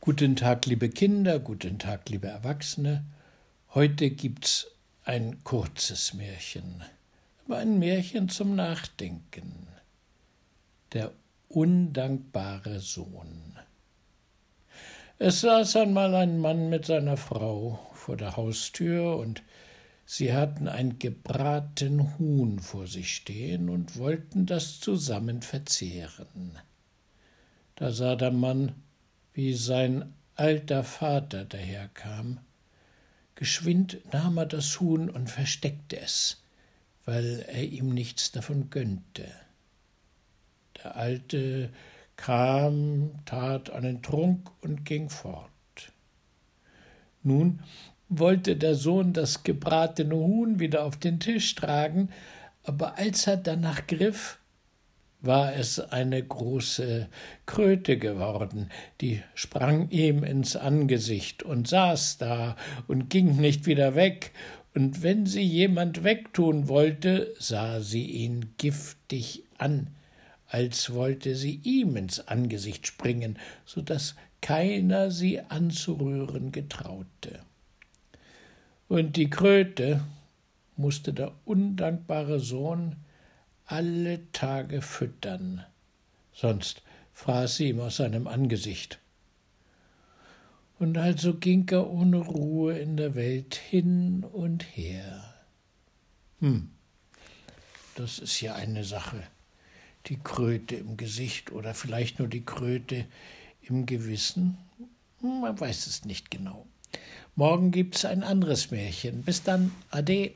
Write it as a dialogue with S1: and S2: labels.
S1: Guten Tag, liebe Kinder, guten Tag, liebe Erwachsene. Heute gibt's ein kurzes Märchen, aber ein Märchen zum Nachdenken. Der undankbare Sohn. Es saß einmal ein Mann mit seiner Frau vor der Haustür und sie hatten ein gebraten Huhn vor sich stehen und wollten das zusammen verzehren. Da sah der Mann, wie sein alter Vater daherkam. Geschwind nahm er das Huhn und versteckte es, weil er ihm nichts davon gönnte. Der Alte kam, tat einen Trunk und ging fort. Nun wollte der Sohn das gebratene Huhn wieder auf den Tisch tragen, aber als er danach griff, war es eine große Kröte geworden, die sprang ihm ins Angesicht und saß da und ging nicht wieder weg, und wenn sie jemand wegtun wollte, sah sie ihn giftig an, als wollte sie ihm ins Angesicht springen, so dass keiner sie anzurühren getraute. Und die Kröte musste der undankbare Sohn alle Tage füttern, sonst fraß sie ihm aus seinem Angesicht. Und also ging er ohne Ruhe in der Welt hin und her. Hm, das ist ja eine Sache. Die Kröte im Gesicht oder vielleicht nur die Kröte im Gewissen? Man weiß es nicht genau. Morgen gibt's ein anderes Märchen. Bis dann, ade.